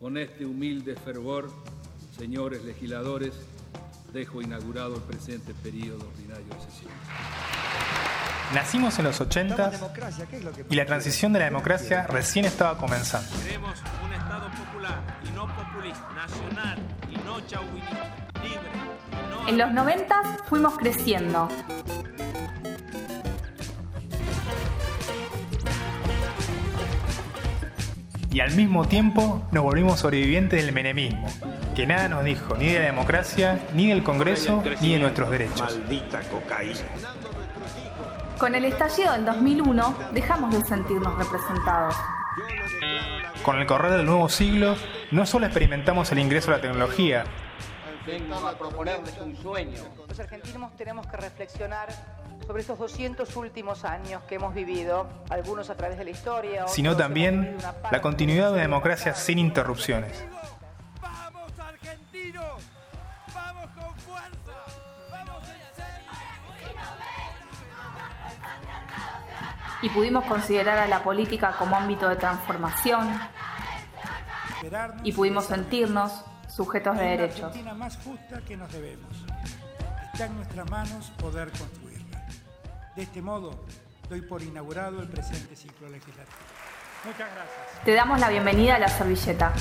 Con este humilde fervor, señores legisladores, dejo inaugurado el presente periodo ordinario de sesión. Nacimos en los 80 y la transición de la democracia recién estaba comenzando. Queremos un Estado popular y no populista, nacional y no chauvinista, libre y no... En los 90 fuimos creciendo. Y al mismo tiempo nos volvimos sobrevivientes del menemismo, que nada nos dijo ni de la democracia, ni del Congreso, ni de nuestros derechos. Maldita cocaína. Con el estallido del 2001 dejamos de sentirnos representados. Con el correr del nuevo siglo, no solo experimentamos el ingreso a la tecnología, Vengo a proponerles un sueño. Los argentinos tenemos que reflexionar sobre estos 200 últimos años que hemos vivido, algunos a través de la historia, otros sino también la continuidad de una democracia sin interrupciones. ¡Vamos argentinos! ¡Vamos con fuerza! ¡Vamos en serio! Y pudimos considerar a la política como ámbito de transformación. Y pudimos sentirnos sujetos de derechos. Argentina más justa que nos debemos. Está en nuestras manos poder construirla. De este modo, doy por inaugurado el presente ciclo legislativo. Muchas gracias. Te damos la bienvenida a la servilleta.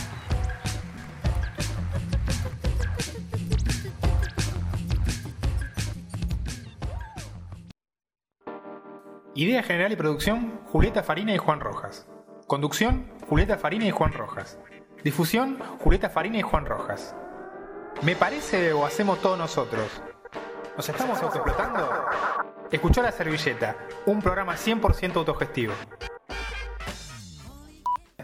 Idea general y producción, Julieta Farina y Juan Rojas. Conducción, Julieta Farina y Juan Rojas. Difusión, Julieta Farina y Juan Rojas. ¿Me parece o hacemos todos nosotros? ¿Nos estamos autoexplotando? Escuchó La Servilleta, un programa 100% autogestivo.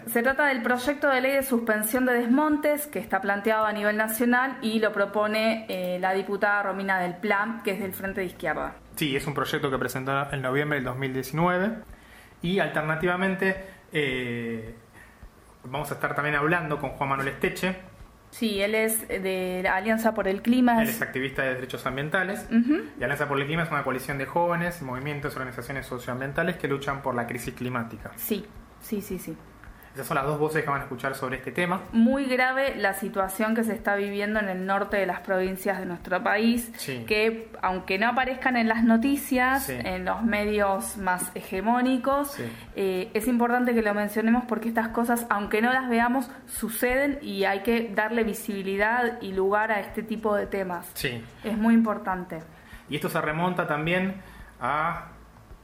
Se trata del proyecto de ley de suspensión de desmontes que está planteado a nivel nacional y lo propone eh, la diputada Romina del Plan, que es del Frente de Izquierda. Sí, es un proyecto que presentó en noviembre del 2019 y alternativamente eh, vamos a estar también hablando con Juan Manuel Esteche, Sí, él es de la Alianza por el Clima. él es activista de derechos ambientales y Alianza por el Clima es una coalición de jóvenes, movimientos organizaciones socioambientales que luchan por la crisis climática. Sí, sí, sí, sí. Esas son las dos voces que van a escuchar sobre este tema. Muy grave la situación que se está viviendo en el norte de las provincias de nuestro país, Sí. que aunque no aparezcan en las noticias, Sí. en los medios más hegemónicos, Sí. eh, es importante que lo mencionemos porque estas cosas, aunque no las veamos, suceden y hay que darle visibilidad y lugar a este tipo de temas. Sí. Es muy importante. Y esto se remonta también a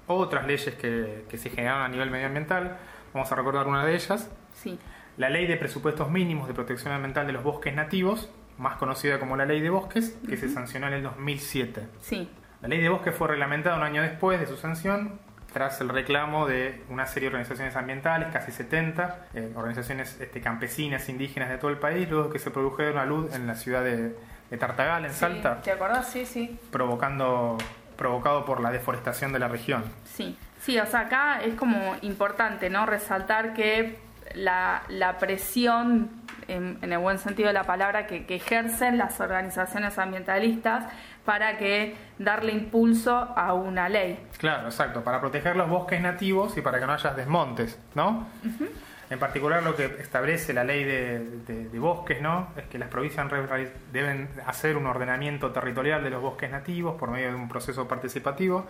otras leyes que, que se generaron a nivel medioambiental. Vamos a recordar una de ellas. Sí, La Ley de Presupuestos Mínimos de Protección Ambiental de los Bosques Nativos, más conocida como la Ley de Bosques, que se sancionó en el 2007. sí, La Ley de Bosques fue reglamentada un año después de su sanción, tras el reclamo de una serie de organizaciones ambientales, casi 70, eh, organizaciones este, campesinas, indígenas de todo el país, luego que se produjeron a luz en la ciudad de, de Tartagal, en Salta, ¿Te acordás? Sí, sí. provocando, provocado por la deforestación de la región. Sí, sí, o sea, acá es como importante, ¿no? Resaltar que la, la presión, en, en el buen sentido de la palabra, que, que ejercen las organizaciones ambientalistas para que darle impulso a una ley. Claro, exacto, para proteger los bosques nativos y para que no haya desmontes, ¿no? En particular lo que establece la ley de, de- de bosques, ¿no? Es que las provincias deben hacer un ordenamiento territorial de los bosques nativos por medio de un proceso participativo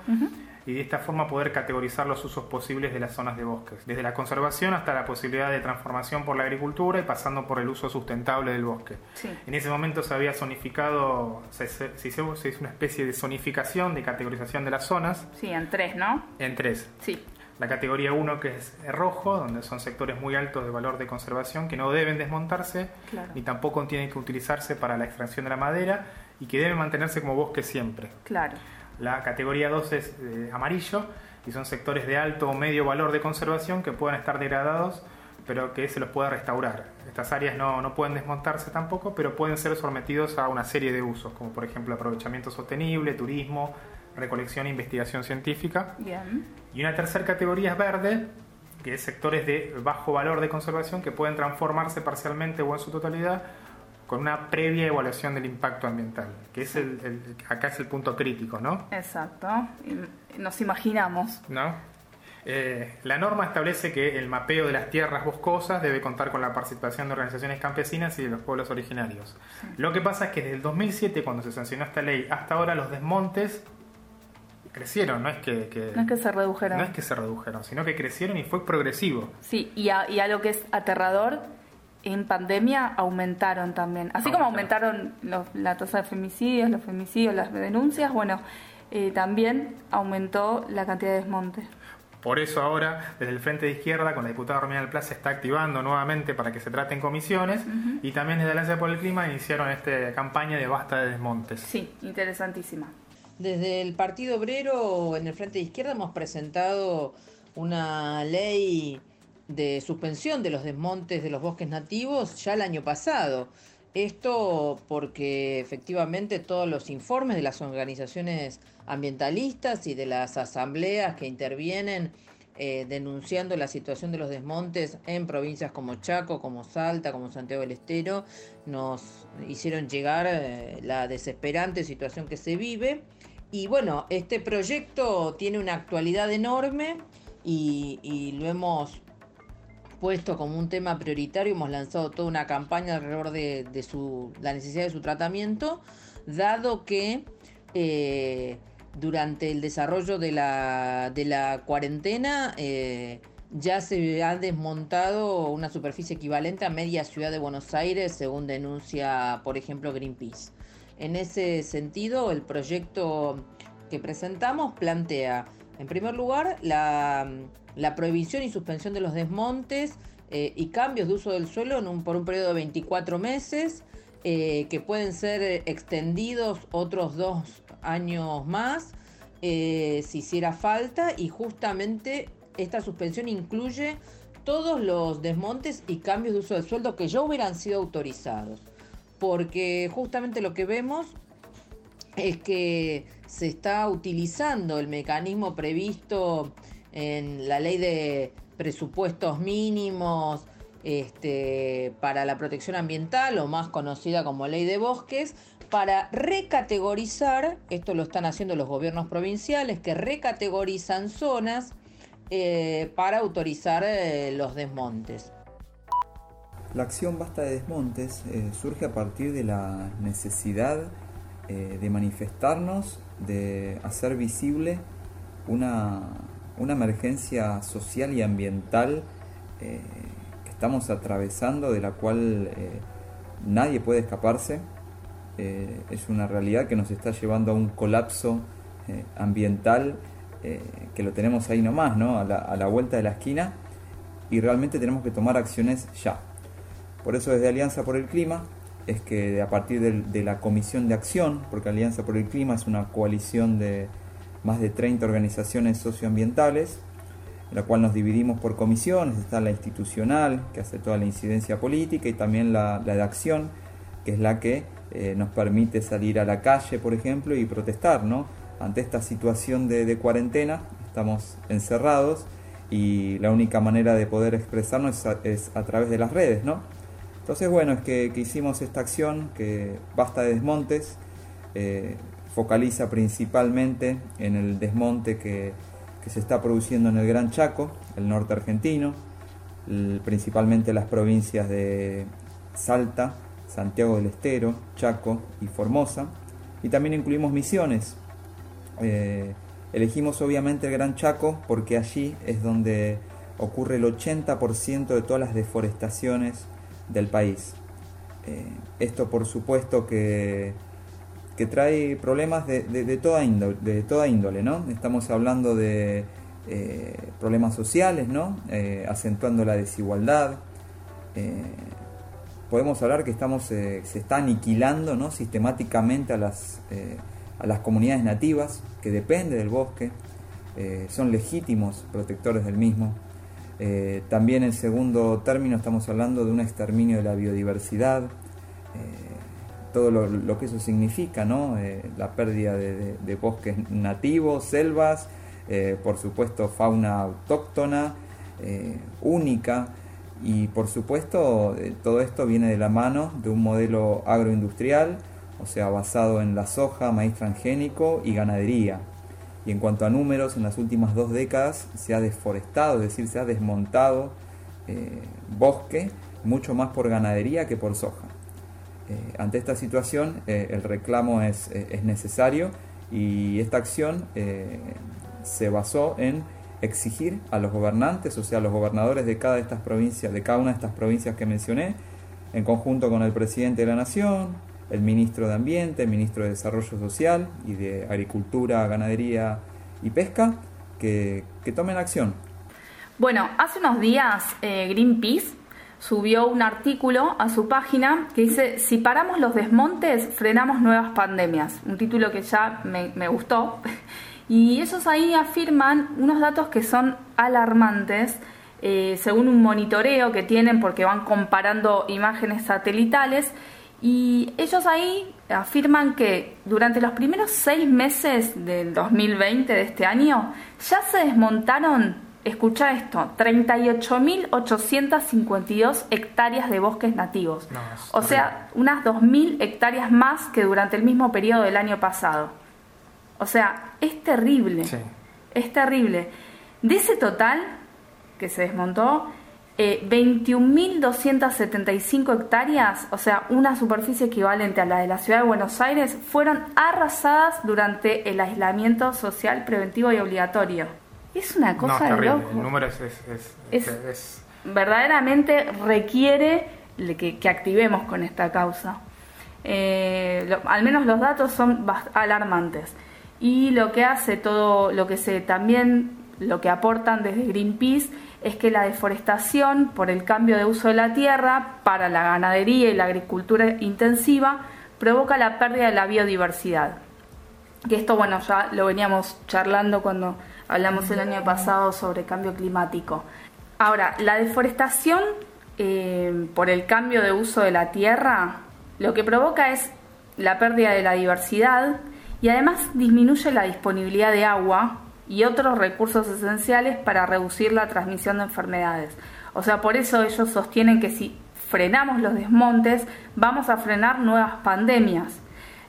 y de esta forma poder categorizar los usos posibles de las zonas de bosques, desde la conservación hasta la posibilidad de transformación por la agricultura y pasando por el uso sustentable del bosque. Sí. En ese momento se había zonificado, se, se- se hizo, se hizo una especie de zonificación, de categorización de las zonas Sí, en tres, ¿no? en tres. Sí, La categoría 1 que es rojo, donde son sectores muy altos de valor de conservación que no deben desmontarse, Claro. ni tampoco tienen que utilizarse para la extracción de la madera y que deben mantenerse como bosque siempre. claro. La categoría 2 es eh, amarillo y son sectores de alto o medio valor de conservación que puedan estar degradados pero que se los pueda restaurar. Estas áreas no, no pueden desmontarse tampoco, pero pueden ser sometidos a una serie de usos, como por ejemplo aprovechamiento sostenible, turismo, recolección e investigación científica. Bien. Y una tercera categoría es verde, que es sectores de bajo valor de conservación que pueden transformarse parcialmente o en su totalidad con una previa evaluación del impacto ambiental, que es el, el- acá es el punto crítico, ¿no? Exacto. Nos imaginamos. ¿No? Eh, la norma establece que el mapeo de las tierras boscosas debe contar con la participación de organizaciones campesinas y de los pueblos originarios. Lo que pasa es que desde el 2007, cuando se sancionó esta ley, hasta ahora los desmontes crecieron, no es que, no es que se redujeron. No es que se redujeron, sino que crecieron y fue progresivo. Sí, y a, y a lo que es aterrador, en pandemia aumentaron también. Así como aumentaron la tasa de femicidios, los femicidios, las denuncias, bueno, eh, también aumentó la cantidad de desmontes. Por eso ahora, desde el Frente de Izquierda, con la diputada Romina del Plaza, se está activando nuevamente para que se traten comisiones y también desde la Alianza por el Clima iniciaron esta campaña de basta de desmontes. Sí, interesantísima. Desde el Partido Obrero, en el Frente de Izquierda, hemos presentado una ley de suspensión de los desmontes de los bosques nativos ya el año pasado. Esto porque efectivamente todos los informes de las organizaciones ambientalistas y de las asambleas que intervienen eh, denunciando la situación de los desmontes en provincias como Chaco, como Salta, como Santiago del Estero, nos hicieron llegar eh, la desesperante situación que se vive. Y bueno, este proyecto tiene una actualidad enorme y, lo hemos puesto como un tema prioritario, hemos lanzado toda una campaña alrededor de, su, la necesidad de su tratamiento, dado que eh, durante el desarrollo de la, de la cuarentena eh, ya se ha desmontado una superficie equivalente a media ciudad de Buenos Aires, según denuncia, por ejemplo, Greenpeace. En ese sentido, el proyecto que presentamos plantea, en primer lugar, la prohibición y suspensión de los desmontes eh, y cambios de uso del suelo por un periodo de 24 meses, eh, que pueden ser extendidos otros dos años más eh, si hiciera falta, y justamente esta suspensión incluye todos los desmontes y cambios de uso del suelo que ya hubieran sido autorizados. Porque justamente lo que vemos es que se está utilizando el mecanismo previsto en la ley de presupuestos mínimos este, para la protección ambiental, o más conocida como ley de bosques, para recategorizar, esto lo están haciendo los gobiernos provinciales, que recategorizan zonas eh, para autorizar eh, los desmontes. La acción Basta de Desmontes eh, surge a partir de la necesidad de manifestarnos, de hacer visible una una emergencia social y ambiental eh, que estamos atravesando, de la cual eh, nadie puede escaparse. Eh, es una realidad que nos está llevando a un colapso ambiental que lo tenemos ahí nomás, ¿no? a, la, vuelta de la esquina, y realmente tenemos que tomar acciones ya. Por eso desde Alianza por el Clima es que a partir de la Comisión de Acción, porque Alianza por el Clima es una coalición de más de 30 organizaciones socioambientales, en la cual nos dividimos por comisiones, está la institucional, que hace toda la incidencia política, y también la, de acción, que es la que eh, nos permite salir a la calle, por ejemplo, y protestar, ¿no? Ante esta situación de, cuarentena, estamos encerrados y la única manera de poder expresarnos es a, través de las redes, ¿no? Entonces, bueno, es que, hicimos esta acción, que basta de desmontes, eh, focaliza principalmente en el desmonte que, se está produciendo en el Gran Chaco, el norte argentino, principalmente las provincias de Salta, Santiago del Estero, Chaco y Formosa, y también incluimos Misiones. Eh, elegimos obviamente el Gran Chaco porque allí es donde ocurre el 80% de todas las deforestaciones del país. Eh, esto por supuesto que que trae problemas de, toda, índole, de toda índole, ¿no? Estamos hablando de eh, problemas sociales, ¿no? Eh, acentuando la desigualdad. Podemos hablar que estamos, se está aniquilando ¿no? sistemáticamente a las, a las comunidades nativas que dependen del bosque, son legítimos protectores del mismo. También en segundo término estamos hablando de un exterminio de la biodiversidad todo lo, que eso significa, ¿no? Eh, la pérdida de, bosques nativos, selvas, eh, por supuesto fauna autóctona, eh, única, y por supuesto todo esto viene de la mano de un modelo agroindustrial, o sea, basado en la soja, maíz transgénico y ganadería. Y en cuanto a números, en las últimas dos décadas se ha deforestado, es decir, se ha desmontado eh, bosque mucho más por ganadería que por soja. Eh, ante esta situación, eh, el reclamo es, es, necesario y esta acción se basó en exigir a los gobernantes, o sea, a los gobernadores de cada, de estas provincias, de cada una de estas provincias que mencioné, en conjunto con el presidente de la Nación, el ministro de Ambiente, el ministro de Desarrollo Social y de Agricultura, Ganadería y Pesca, que, tomen acción. Bueno, hace unos días eh, Greenpeace subió un artículo a su página que dice, si paramos los desmontes, frenamos nuevas pandemias. Un título que ya me, gustó. Y ellos ahí afirman unos datos que son alarmantes, eh, según un monitoreo que tienen porque van comparando imágenes satelitales y ellos ahí afirman que durante los primeros seis meses del 2020 de este año ya se desmontaron, escucha esto, 38.852 hectáreas de bosques nativos. o sea, unas 2.000 hectáreas más que durante el mismo periodo del año pasado. O sea, es terrible. Es terrible. De ese total que se desmontó, eh, 21.275 hectáreas, o sea, una superficie equivalente a la de la ciudad de Buenos Aires, fueron arrasadas durante el aislamiento social preventivo y obligatorio. Es una cosa de loco. El número es, es, verdaderamente requiere que, que, activemos con esta causa. Eh, al menos los datos son alarmantes. Y lo que hace todo, lo que se también, lo que aportan desde Greenpeace es que la deforestación por el cambio de uso de la tierra para la ganadería y la agricultura intensiva provoca la pérdida de la biodiversidad. Que esto, bueno, ya lo veníamos charlando cuando hablamos el año pasado sobre cambio climático. Ahora, la deforestación eh, por el cambio de uso de la tierra lo que provoca es la pérdida de la diversidad y además disminuye la disponibilidad de agua y otros recursos esenciales para reducir la transmisión de enfermedades. O sea, por eso ellos sostienen que si frenamos los desmontes, vamos a frenar nuevas pandemias.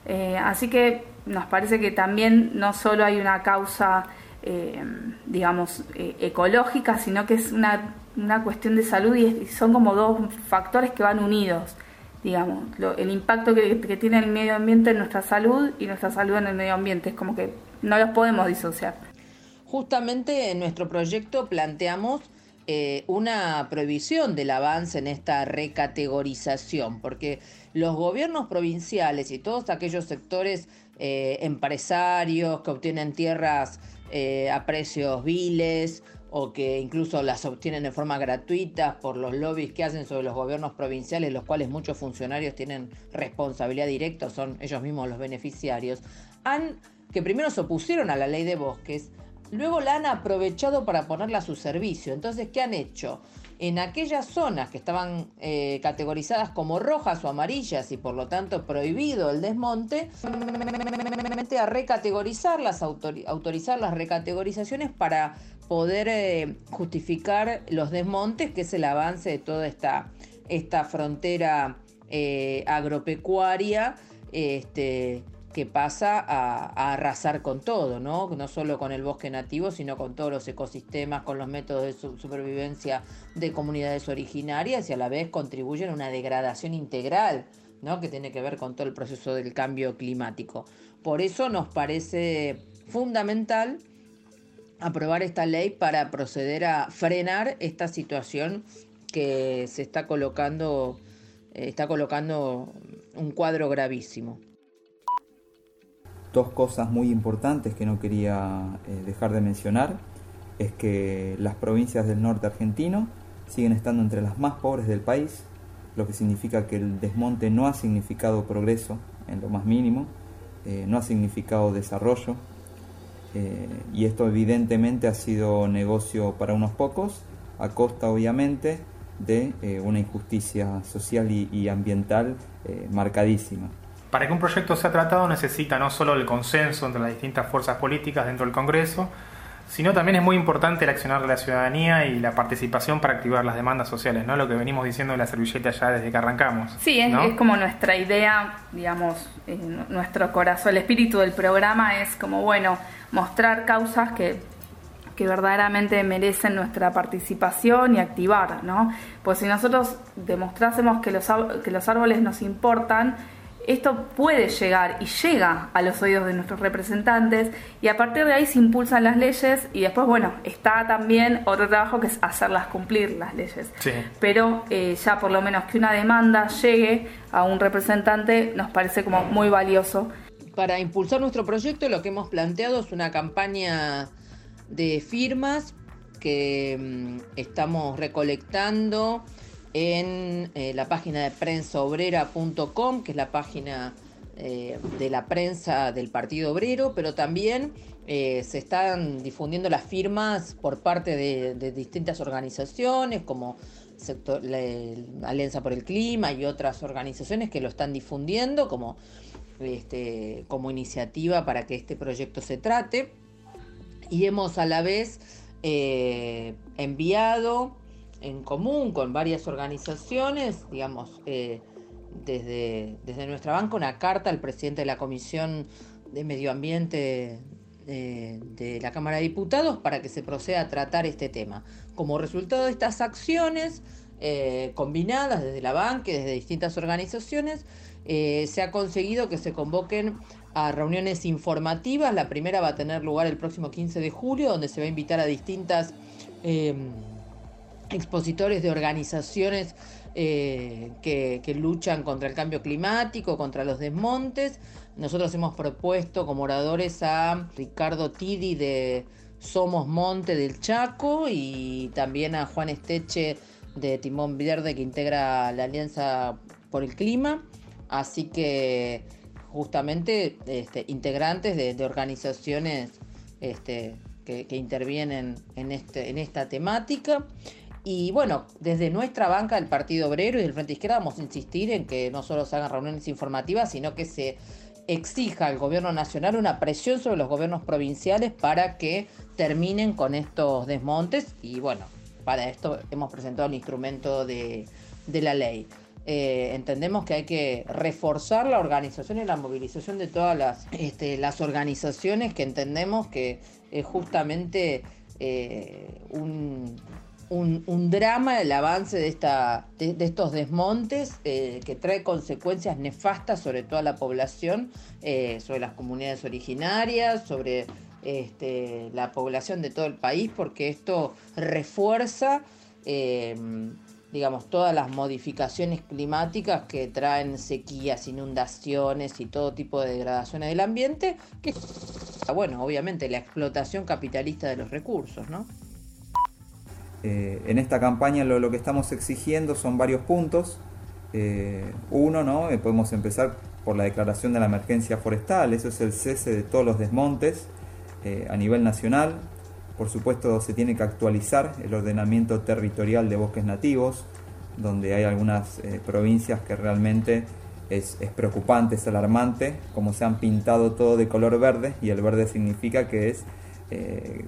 Eh, así que nos parece que también no solo hay una causa, eh, digamos, eh, ecológica, sino que es una, una cuestión de salud y, son como dos factores que van unidos. Digamos, el impacto que tiene el medio ambiente en nuestra salud y nuestra salud en el medio ambiente. Es como que no los podemos disociar. Justamente en nuestro proyecto planteamos eh, una prohibición del avance en esta recategorización, porque los gobiernos provinciales y todos aquellos sectores eh, empresarios que obtienen tierras eh, a precios viles o que incluso las obtienen de forma gratuita por los lobbies que hacen sobre los gobiernos provinciales, los cuales muchos funcionarios tienen responsabilidad directa, son ellos mismos los beneficiarios, han que primero se opusieron a la ley de bosques, luego la han aprovechado para ponerla a su servicio. Entonces, ¿qué han hecho? En aquellas zonas que estaban eh, categorizadas como rojas o amarillas y por lo tanto prohibido el desmonte, a recategorizarlas, autorizar las recategorizaciones para poder eh, justificar los desmontes, que es el avance de toda esta, esta frontera eh, agropecuaria. Este, que pasa a, arrasar con todo, ¿no? No solo con el bosque nativo, sino con todos los ecosistemas, con los métodos de supervivencia de comunidades originarias y a la vez contribuyen a una degradación integral, ¿no? Que tiene que ver con todo el proceso del cambio climático. Por eso nos parece fundamental aprobar esta ley para proceder a frenar esta situación que se está colocando, eh, está colocando un cuadro gravísimo dos cosas muy importantes que no quería eh, dejar de mencionar es que las provincias del norte argentino siguen estando entre las más pobres del país, lo que significa que el desmonte no ha significado progreso en lo más mínimo, eh, no ha significado desarrollo, eh, y esto evidentemente ha sido negocio para unos pocos, a costa obviamente de una injusticia social y ambiental marcadísima. Para que un proyecto sea tratado necesita no solo el consenso entre las distintas fuerzas políticas dentro del Congreso, sino también es muy importante el accionar de la ciudadanía y la participación para activar las demandas sociales, ¿no? Lo que venimos diciendo en la servilleta ya desde que arrancamos. Sí, es, es como nuestra idea, digamos, nuestro corazón, el espíritu del programa es como, bueno, mostrar causas que que verdaderamente merecen nuestra participación y activar, ¿no? Pues si nosotros demostrásemos que los, que los árboles nos importan, esto puede llegar y llega a los oídos de nuestros representantes y a partir de ahí se impulsan las leyes y después, bueno, está también otro trabajo que es hacerlas cumplir las leyes. Pero eh, ya por lo menos que una demanda llegue a un representante nos parece como muy valioso. Para impulsar nuestro proyecto lo que hemos planteado es una campaña de firmas que mm, estamos recolectando en eh, la página de prensaobrera.com, que es la página eh, de la prensa del Partido Obrero, pero también eh, se están difundiendo las firmas por parte de, distintas organizaciones como la, Alianza por el Clima y otras organizaciones que lo están difundiendo como, este, como iniciativa para que este proyecto se trate. Y hemos a la vez enviado en común con varias organizaciones, digamos, eh, desde, desde nuestra banca, una carta al presidente de la Comisión de Medio Ambiente eh, de la Cámara de Diputados para que se proceda a tratar este tema. Como resultado de estas acciones eh, combinadas desde la banca y desde distintas organizaciones, se ha conseguido que se convoquen a reuniones informativas. La primera va a tener lugar el próximo 15 de julio, donde se va a invitar a distintas expositores de organizaciones eh, que, luchan contra el cambio climático, contra los desmontes. Nosotros hemos propuesto como oradores a Ricardo Tidi de Somos Monte del Chaco y también a Juan Esteche de Timón Verde que integra la Alianza por el Clima. Así que justamente este, integrantes de, organizaciones este, que, intervienen en, este, en esta temática. Y bueno, desde nuestra banca del Partido Obrero y del Frente Izquierda vamos a insistir en que no solo se hagan reuniones informativas, sino que se exija al gobierno nacional una presión sobre los gobiernos provinciales para que terminen con estos desmontes. Y bueno, para esto hemos presentado el instrumento de, la ley. Eh, entendemos que hay que reforzar la organización y la movilización de todas las, este, las organizaciones que entendemos que es justamente eh, un, un, drama el avance de, esta, de, estos desmontes eh, que trae consecuencias nefastas sobre toda la población, eh, sobre las comunidades originarias, sobre este, la población de todo el país, porque esto refuerza, eh, digamos, todas las modificaciones climáticas que traen sequías, inundaciones y todo tipo de degradaciones del ambiente, que, bueno, obviamente la explotación capitalista de los recursos, ¿no? Eh, en esta campaña lo, que estamos exigiendo son varios puntos. Eh, uno, ¿no? Eh, podemos empezar por la declaración de la emergencia forestal, eso es el cese de todos los desmontes a nivel nacional. Por supuesto se tiene que actualizar el ordenamiento territorial de bosques nativos, donde hay algunas provincias que realmente es, preocupante, es alarmante, como se han pintado todo de color verde, y el verde significa que es eh,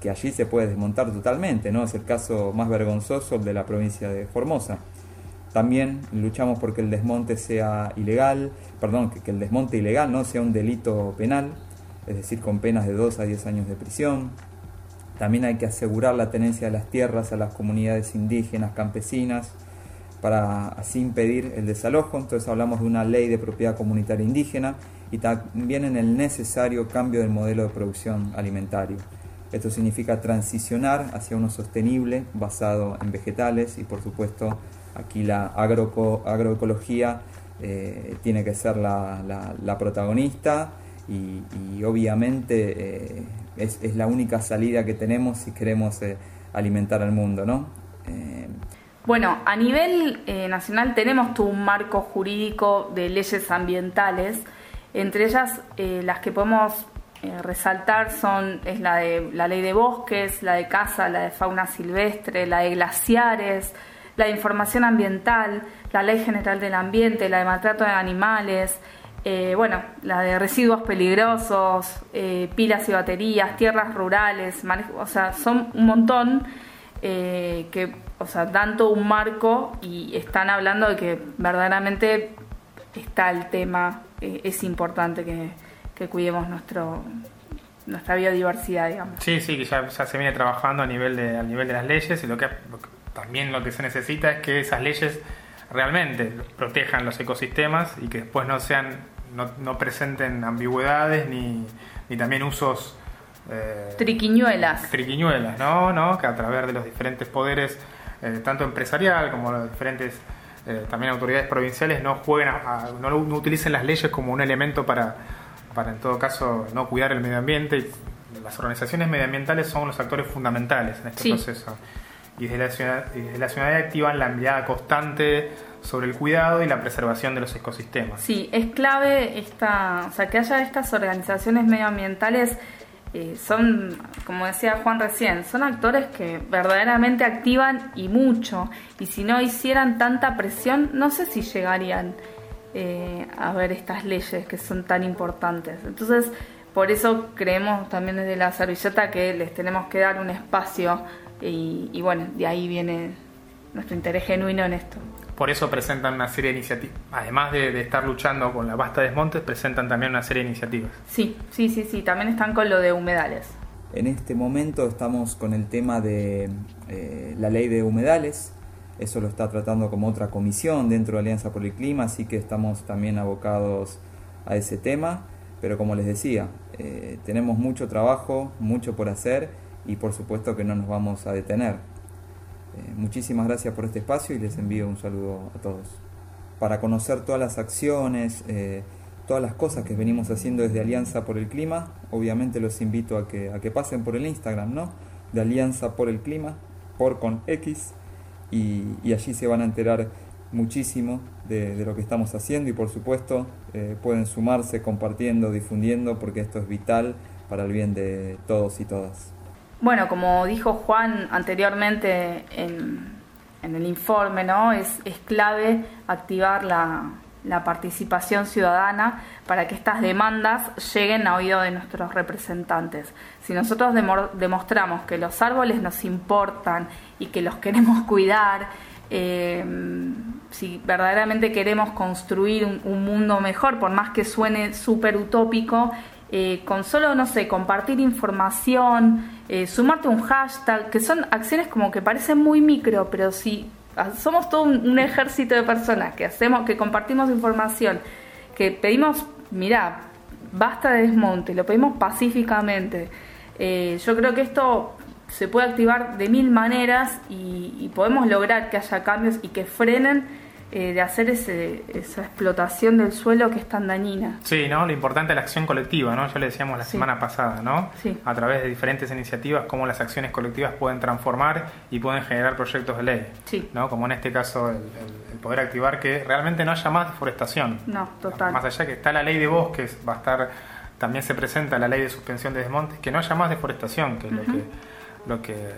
que, allí se puede desmontar totalmente, ¿no? Es el caso más vergonzoso de la provincia de Formosa. También luchamos porque el desmonte sea ilegal, perdón, que, el desmonte ilegal no sea un delito penal, es decir, con penas de 2 a 10 años de prisión. También hay que asegurar la tenencia de las tierras a las comunidades indígenas, campesinas, para así impedir el desalojo. Entonces hablamos de una ley de propiedad comunitaria indígena y también en el necesario cambio del modelo de producción alimentario. Esto significa transicionar hacia uno sostenible basado en vegetales y por supuesto aquí la agroecología eh, tiene que ser la, protagonista y, obviamente eh, es, la única salida que tenemos si queremos eh, alimentar al mundo. ¿no? Bueno, a nivel nacional tenemos todo un marco jurídico de leyes ambientales. Entre ellas, eh, las que podemos eh, resaltar son es la de la ley de bosques, la de caza, la de fauna silvestre, la de glaciares, la de información ambiental, la ley general del ambiente, la de maltrato de animales, Eh, bueno, la de residuos peligrosos, eh, pilas y baterías, tierras rurales, o sea, son un montón eh, que, o sea, dan todo un marco y están hablando de que verdaderamente está el tema, es importante que, cuidemos nuestro nuestra biodiversidad, digamos. Sí, sí, que ya, se viene trabajando a nivel de, a nivel de las leyes y lo que también lo que se necesita es que esas leyes realmente protejan los ecosistemas y que después no sean no, no presenten ambigüedades ni, ni también usos eh, triquiñuelas. Triquiñuelas no no que a través de los diferentes poderes eh, tanto empresarial como los diferentes eh, también autoridades provinciales no jueguen no, no, utilicen las leyes como un elemento para para en todo caso no cuidar el medio ambiente. Las organizaciones medioambientales son los actores fundamentales en este proceso. Y desde la, ciudad, desde la ciudadanía activan la mirada constante sobre el cuidado y la preservación de los ecosistemas. Sí, es clave esta, o sea, que haya estas organizaciones medioambientales eh, son, como decía Juan recién, son actores que verdaderamente activan y mucho. Y si no hicieran tanta presión, no sé si llegarían eh, a ver estas leyes que son tan importantes. Entonces, por eso creemos también desde la servilleta que les tenemos que dar un espacio y, bueno, de ahí viene nuestro interés genuino en esto. Por eso presentan una serie de iniciativas, además de, estar luchando con la basta desmontes, presentan también una serie de iniciativas. Sí, sí, sí, sí, también están con lo de humedales. En este momento estamos con el tema de eh, la ley de humedales, eso lo está tratando como otra comisión dentro de Alianza por el Clima, así que estamos también abocados a ese tema, pero como les decía, eh, tenemos mucho trabajo, mucho por hacer y por supuesto que no nos vamos a detener. Eh, muchísimas gracias por este espacio y les envío un saludo a todos. Para conocer todas las acciones, eh, todas las cosas que venimos haciendo desde Alianza por el Clima, obviamente los invito a que, a que pasen por el Instagram, ¿no? De Alianza por el Clima, por con X, y, allí se van a enterar muchísimo de, lo que estamos haciendo y por supuesto eh, pueden sumarse compartiendo, difundiendo, porque esto es vital para el bien de todos y todas. Bueno, como dijo Juan anteriormente en, el informe, ¿no? Es, clave activar la, participación ciudadana para que estas demandas lleguen a oído de nuestros representantes. Si nosotros demostramos que los árboles nos importan y que los queremos cuidar, eh, si verdaderamente queremos construir un, un, mundo mejor, por más que suene súper utópico, eh, con solo, no sé, compartir información, eh, sumarte un hashtag, que son acciones como que parecen muy micro, pero si somos todo un, ejército de personas que hacemos, que compartimos información, que pedimos, mira, basta de desmonte, lo pedimos pacíficamente. Eh, yo creo que esto se puede activar de mil maneras y podemos lograr que haya cambios y que frenen eh, de hacer ese, esa explotación del suelo que es tan dañina. Sí, ¿no? Lo importante es la acción colectiva, ¿no? Ya le decíamos la semana pasada, ¿no? Sí. A través de diferentes iniciativas, cómo las acciones colectivas pueden transformar y pueden generar proyectos de ley. Sí. ¿no? Como en este caso el, poder activar que realmente no haya más deforestación. No, total. Más allá que está la ley de bosques, va a estar, también se presenta la ley de suspensión de desmontes, que no haya más deforestación, que es lo que... Lo que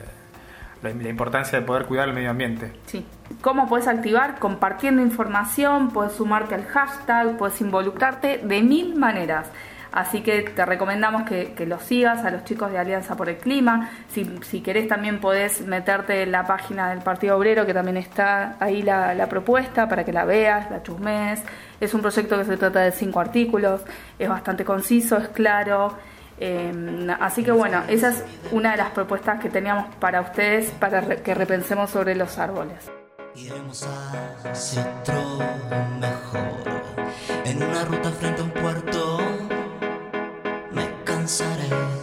la, importancia de poder cuidar el medio ambiente. Sí. ¿Cómo puedes activar? Compartiendo información, puedes sumarte al hashtag, puedes involucrarte de mil maneras. Así que te recomendamos que, los sigas a los chicos de Alianza por el Clima. Si, si, querés también podés meterte en la página del Partido Obrero, que también está ahí la, la propuesta para que la veas, la chusmes. Es un proyecto que se trata de cinco artículos, es bastante conciso, es claro. Em, así que bueno, esa es una de las propuestas que teníamos para ustedes para que repensemos sobre los árboles. Iremos hacia otro mejor, en una ruta frente a un puerto, me cansaré.